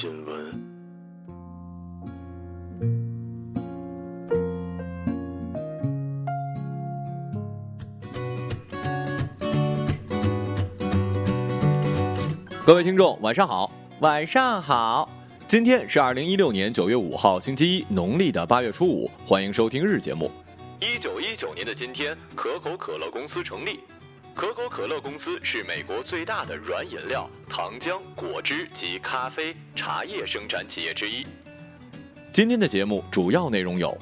新闻。各位听众，晚上好，晚上好。今天是二零一六年九月五号，星期一，农历的八月初五。欢迎收听日节目。一九一九年的今天，可口可乐公司成立。可口可乐公司是美国最大的软饮料、糖浆、果汁及咖啡、茶叶生产企业之一。今天的节目主要内容有：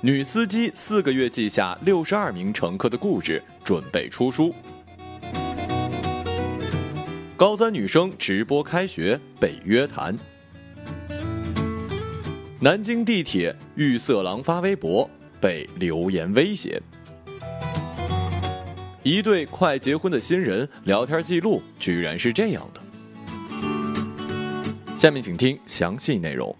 女司机四个月记下六十二名乘客的故事，准备出书。高三女生直播开学被约谈。南京地铁遇色狼发微博被留言威胁。一对快结婚的新人聊天记录居然是这样的。下面请听详细内容。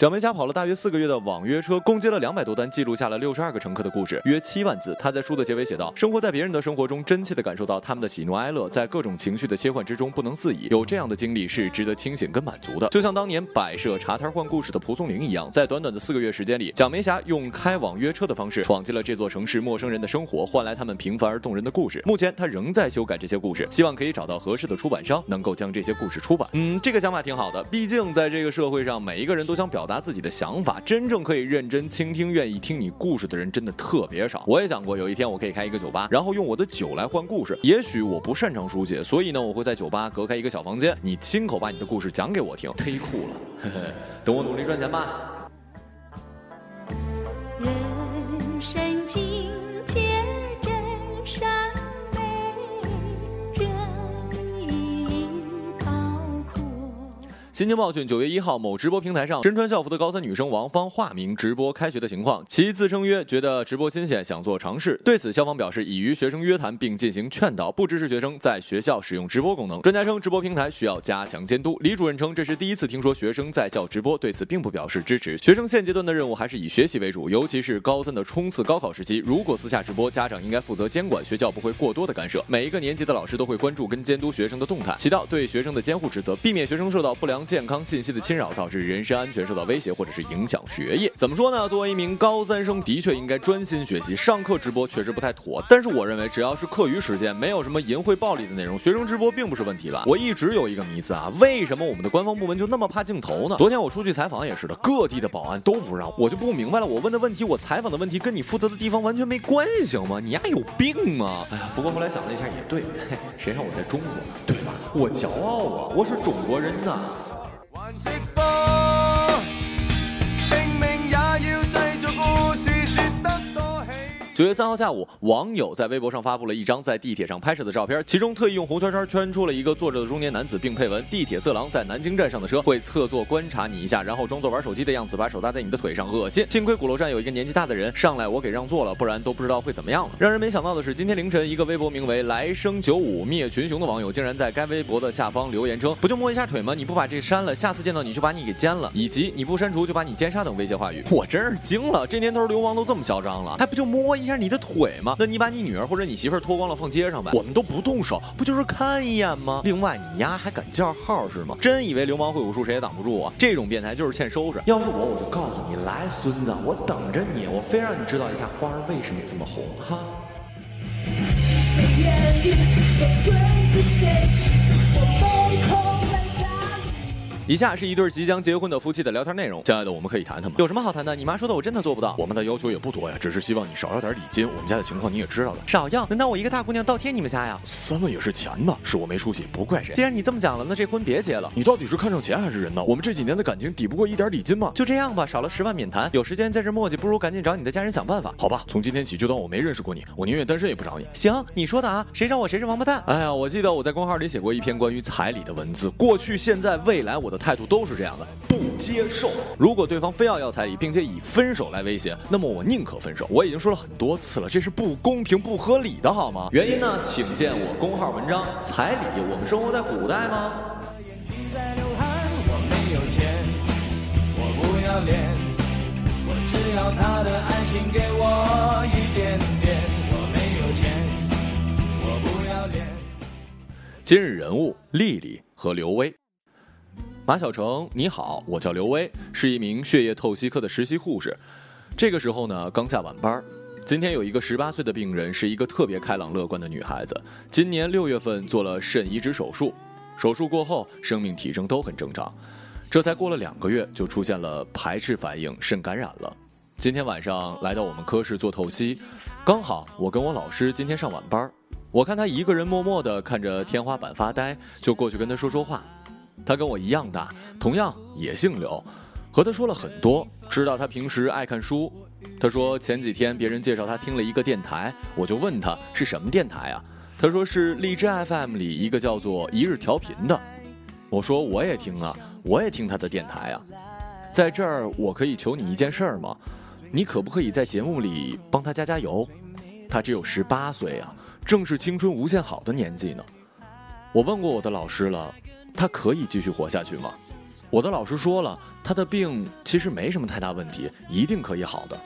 蒋梅霞跑了大约四个月的网约车，共接了两百多单，记录下了六十二个乘客的故事，约七万字。他在书的结尾写道：“生活在别人的生活中，真切地感受到他们的喜怒哀乐，在各种情绪的切换之中不能自已。有这样的经历是值得清醒跟满足的。就像当年摆设茶摊换故事的蒲松龄一样，在短短的四个月时间里，蒋梅霞用开网约车的方式闯进了这座城市陌生人的生活，换来他们平凡而动人的故事。目前他仍在修改这些故事，希望可以找到合适的出版商，能够将这些故事出版。嗯，这个想法挺好的，毕竟在这个社会上，每一个人都想表达自己的想法。”真正可以认真倾听、愿意听你故事的人真的特别少。我也想过有一天我可以开一个酒吧，然后用我的酒来换故事。也许我不擅长书写，所以呢，我会在酒吧隔开一个小房间，你亲口把你的故事讲给我听，忒酷了。等我努力赚钱吧。新京报讯，九月一号，某直播平台上，身穿校服的高三女生王芳化名直播开学的情况。其自称曰：“觉得直播新鲜，想做尝试。”对此，校方表示已与学生约谈，并进行劝导，不支持学生在学校使用直播功能。专家称，直播平台需要加强监督。李主任称，这是第一次听说学生在校直播，对此并不表示支持。学生现阶段的任务还是以学习为主，尤其是高三的冲刺高考时期，如果私下直播，家长应该负责监管，学校不会过多的干涉。每一个年级的老师都会关注跟监督学生的动态，起到对学生的监护职责，避免学生受到不良健康信息的侵扰，导致人身安全受到威胁，或者是影响学业。怎么说呢？作为一名高三生，的确应该专心学习，上课直播确实不太妥。但是我认为，只要是课余时间，没有什么淫秽暴力的内容，学生直播并不是问题吧？我一直有一个迷思啊，为什么我们的官方部门就那么怕镜头呢？昨天我出去采访也是的，各地的保安都不让，我就不明白了。我问的问题，我采访的问题，跟你负责的地方完全没关系吗？你丫有病吗？哎呀，不过后来想了一下，也对，谁让我在中国呢？对吧？我骄傲啊，我是中国人呐。還九月三号下午，网友在微博上发布了一张在地铁上拍摄的照片，其中特意用红圈圈圈出了一个坐着的中年男子，并配文：“地铁色狼在南京站上的车会侧坐观察你一下，然后装作玩手机的样子，把手搭在你的腿上，恶心。幸亏鼓楼站有一个年纪大的人上来，我给让座了，不然都不知道会怎么样了。”让人没想到的是，今天凌晨，一个微博名为“来生九五灭群雄”的网友竟然在该微博的下方留言称：“不就摸一下腿吗？你不把这删了，下次见到你就把你给奸了，以及你不删除就把你奸杀等威胁话语。”我真是惊了，这年头流氓都这么嚣张了，还不就摸一下你的腿吗？那你把你女儿或者你媳妇儿脱光了放街上呗，我们都不动手，不就是看一眼吗？另外，你丫还敢叫号是吗？真以为流氓会武术谁也挡不住啊？这种变态就是欠收拾。要是我，我就告诉你，来孙子，我等着你，我非让你知道一下花儿为什么这么红哈。谁愿意做孙子谁去？我没空来打理。以下是一对即将结婚的夫妻的聊天内容。亲爱的，我们可以谈谈吗？有什么好谈的？你妈说的，我真的做不到。我们的要求也不多呀，只是希望你少要点礼金。我们家的情况你也知道的，少要？难道我一个大姑娘倒贴你们家呀？三万也是钱呢，是我没出息，不怪谁。既然你这么讲了，那这婚别结了。你到底是看上钱还是人呢？我们这几年的感情抵不过一点礼金吗？就这样吧，少了十万免谈。有时间在这磨叽，不如赶紧找你的家人想办法。好吧，从今天起就当我没认识过你，我宁愿单身也不找你。行，你说的啊，谁找我谁是王八蛋。哎呀，我记得我在公号里写过一篇关于彩礼的文字，过去、现在、未来，我的态度都是这样的，不接受。如果对方非要要彩礼，并且以分手来威胁，那么我宁可分手。我已经说了很多次了，这是不公平、不合理的，好吗？原因呢，请见我公号文章。彩礼，我们生活在古代吗？在流汗，我没有钱，我不要脸，我只要他的爱情给我一点点。我没有钱，我不要脸。今日人物：丽丽和刘威。马小成，你好，我叫刘威，是一名血液透析科的实习护士。这个时候呢，刚下晚班。今天有一个十八岁的病人，是一个特别开朗乐观的女孩子。今年六月份做了肾移植手术，手术过后生命体征都很正常。这才过了两个月，就出现了排斥反应，肾感染了。今天晚上来到我们科室做透析，刚好我跟我老师今天上晚班，我看她一个人默默地看着天花板发呆，就过去跟她说说话。他跟我一样大，同样也姓刘，和他说了很多，知道他平时爱看书。他说前几天别人介绍他听了一个电台，我就问他是什么电台啊？他说是荔枝 FM 里一个叫做一日调频的。我说我也听啊，我也听他的电台啊。在这儿我可以求你一件事儿吗？你可不可以在节目里帮他加加油？他只有十八岁啊，正是青春无限好的年纪呢。我问过我的老师了，他可以继续活下去吗？我的老师说了，他的病其实没什么太大问题，一定可以好的。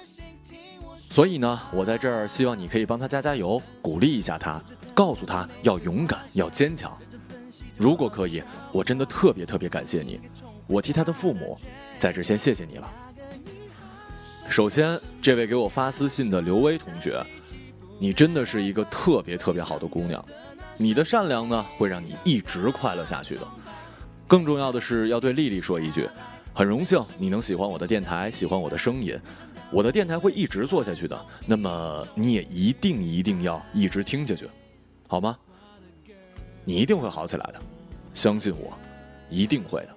所以呢，我在这儿希望你可以帮他加加油，鼓励一下他，告诉他要勇敢，要坚强。如果可以，我真的特别特别感谢你，我替他的父母在这先谢谢你了。首先，这位给我发私信的刘威同学，你真的是一个特别特别好的姑娘，你的善良呢会让你一直快乐下去的。更重要的是，要对丽丽说一句，很荣幸你能喜欢我的电台，喜欢我的声音，我的电台会一直做下去的。那么你也一定一定要一直听下去，好吗？你一定会好起来的，相信我，一定会的。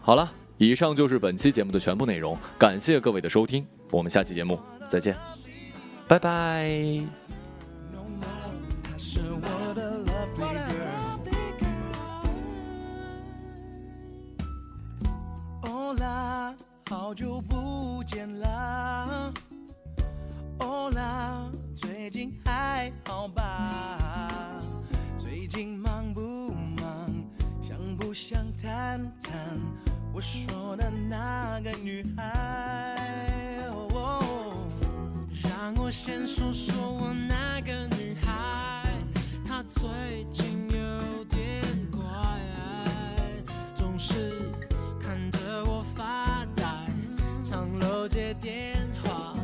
好了，以上就是本期节目的全部内容，感谢各位的收听，我们下期节目再见，拜拜。好久不见啦！哦啦，最近还好吧？最近忙不忙？想不想谈谈我说的那个女孩？哦让我先说说我那个女孩，她最近接电话，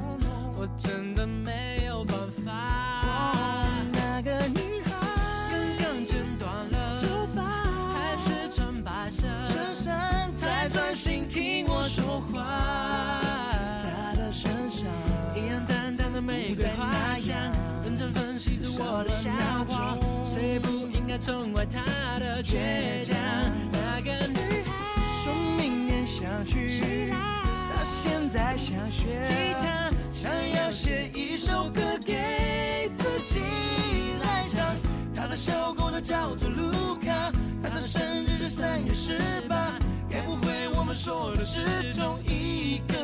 我真的没有办法。那个女孩刚刚剪断了头发，还是穿白色衬衫在专心听我说话。她的身上一样淡淡的玫瑰花香，认真分析着我的笑话，谁不应该宠爱她的倔强？那个女孩，说明年想去，她现在想学吉他想要写一首歌给自己来唱。他的小狗就叫做卢卡，他的生日是三月十八，该不会我们说的是同一个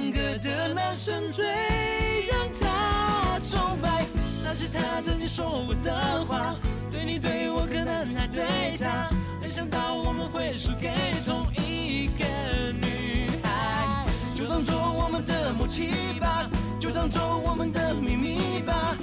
唱歌的男生最让她崇拜。那是他曾经说过的话，对你对我可能还对她，没想到我们会输给同一个女孩，就当做我们的默契吧，就当做我们的秘密吧，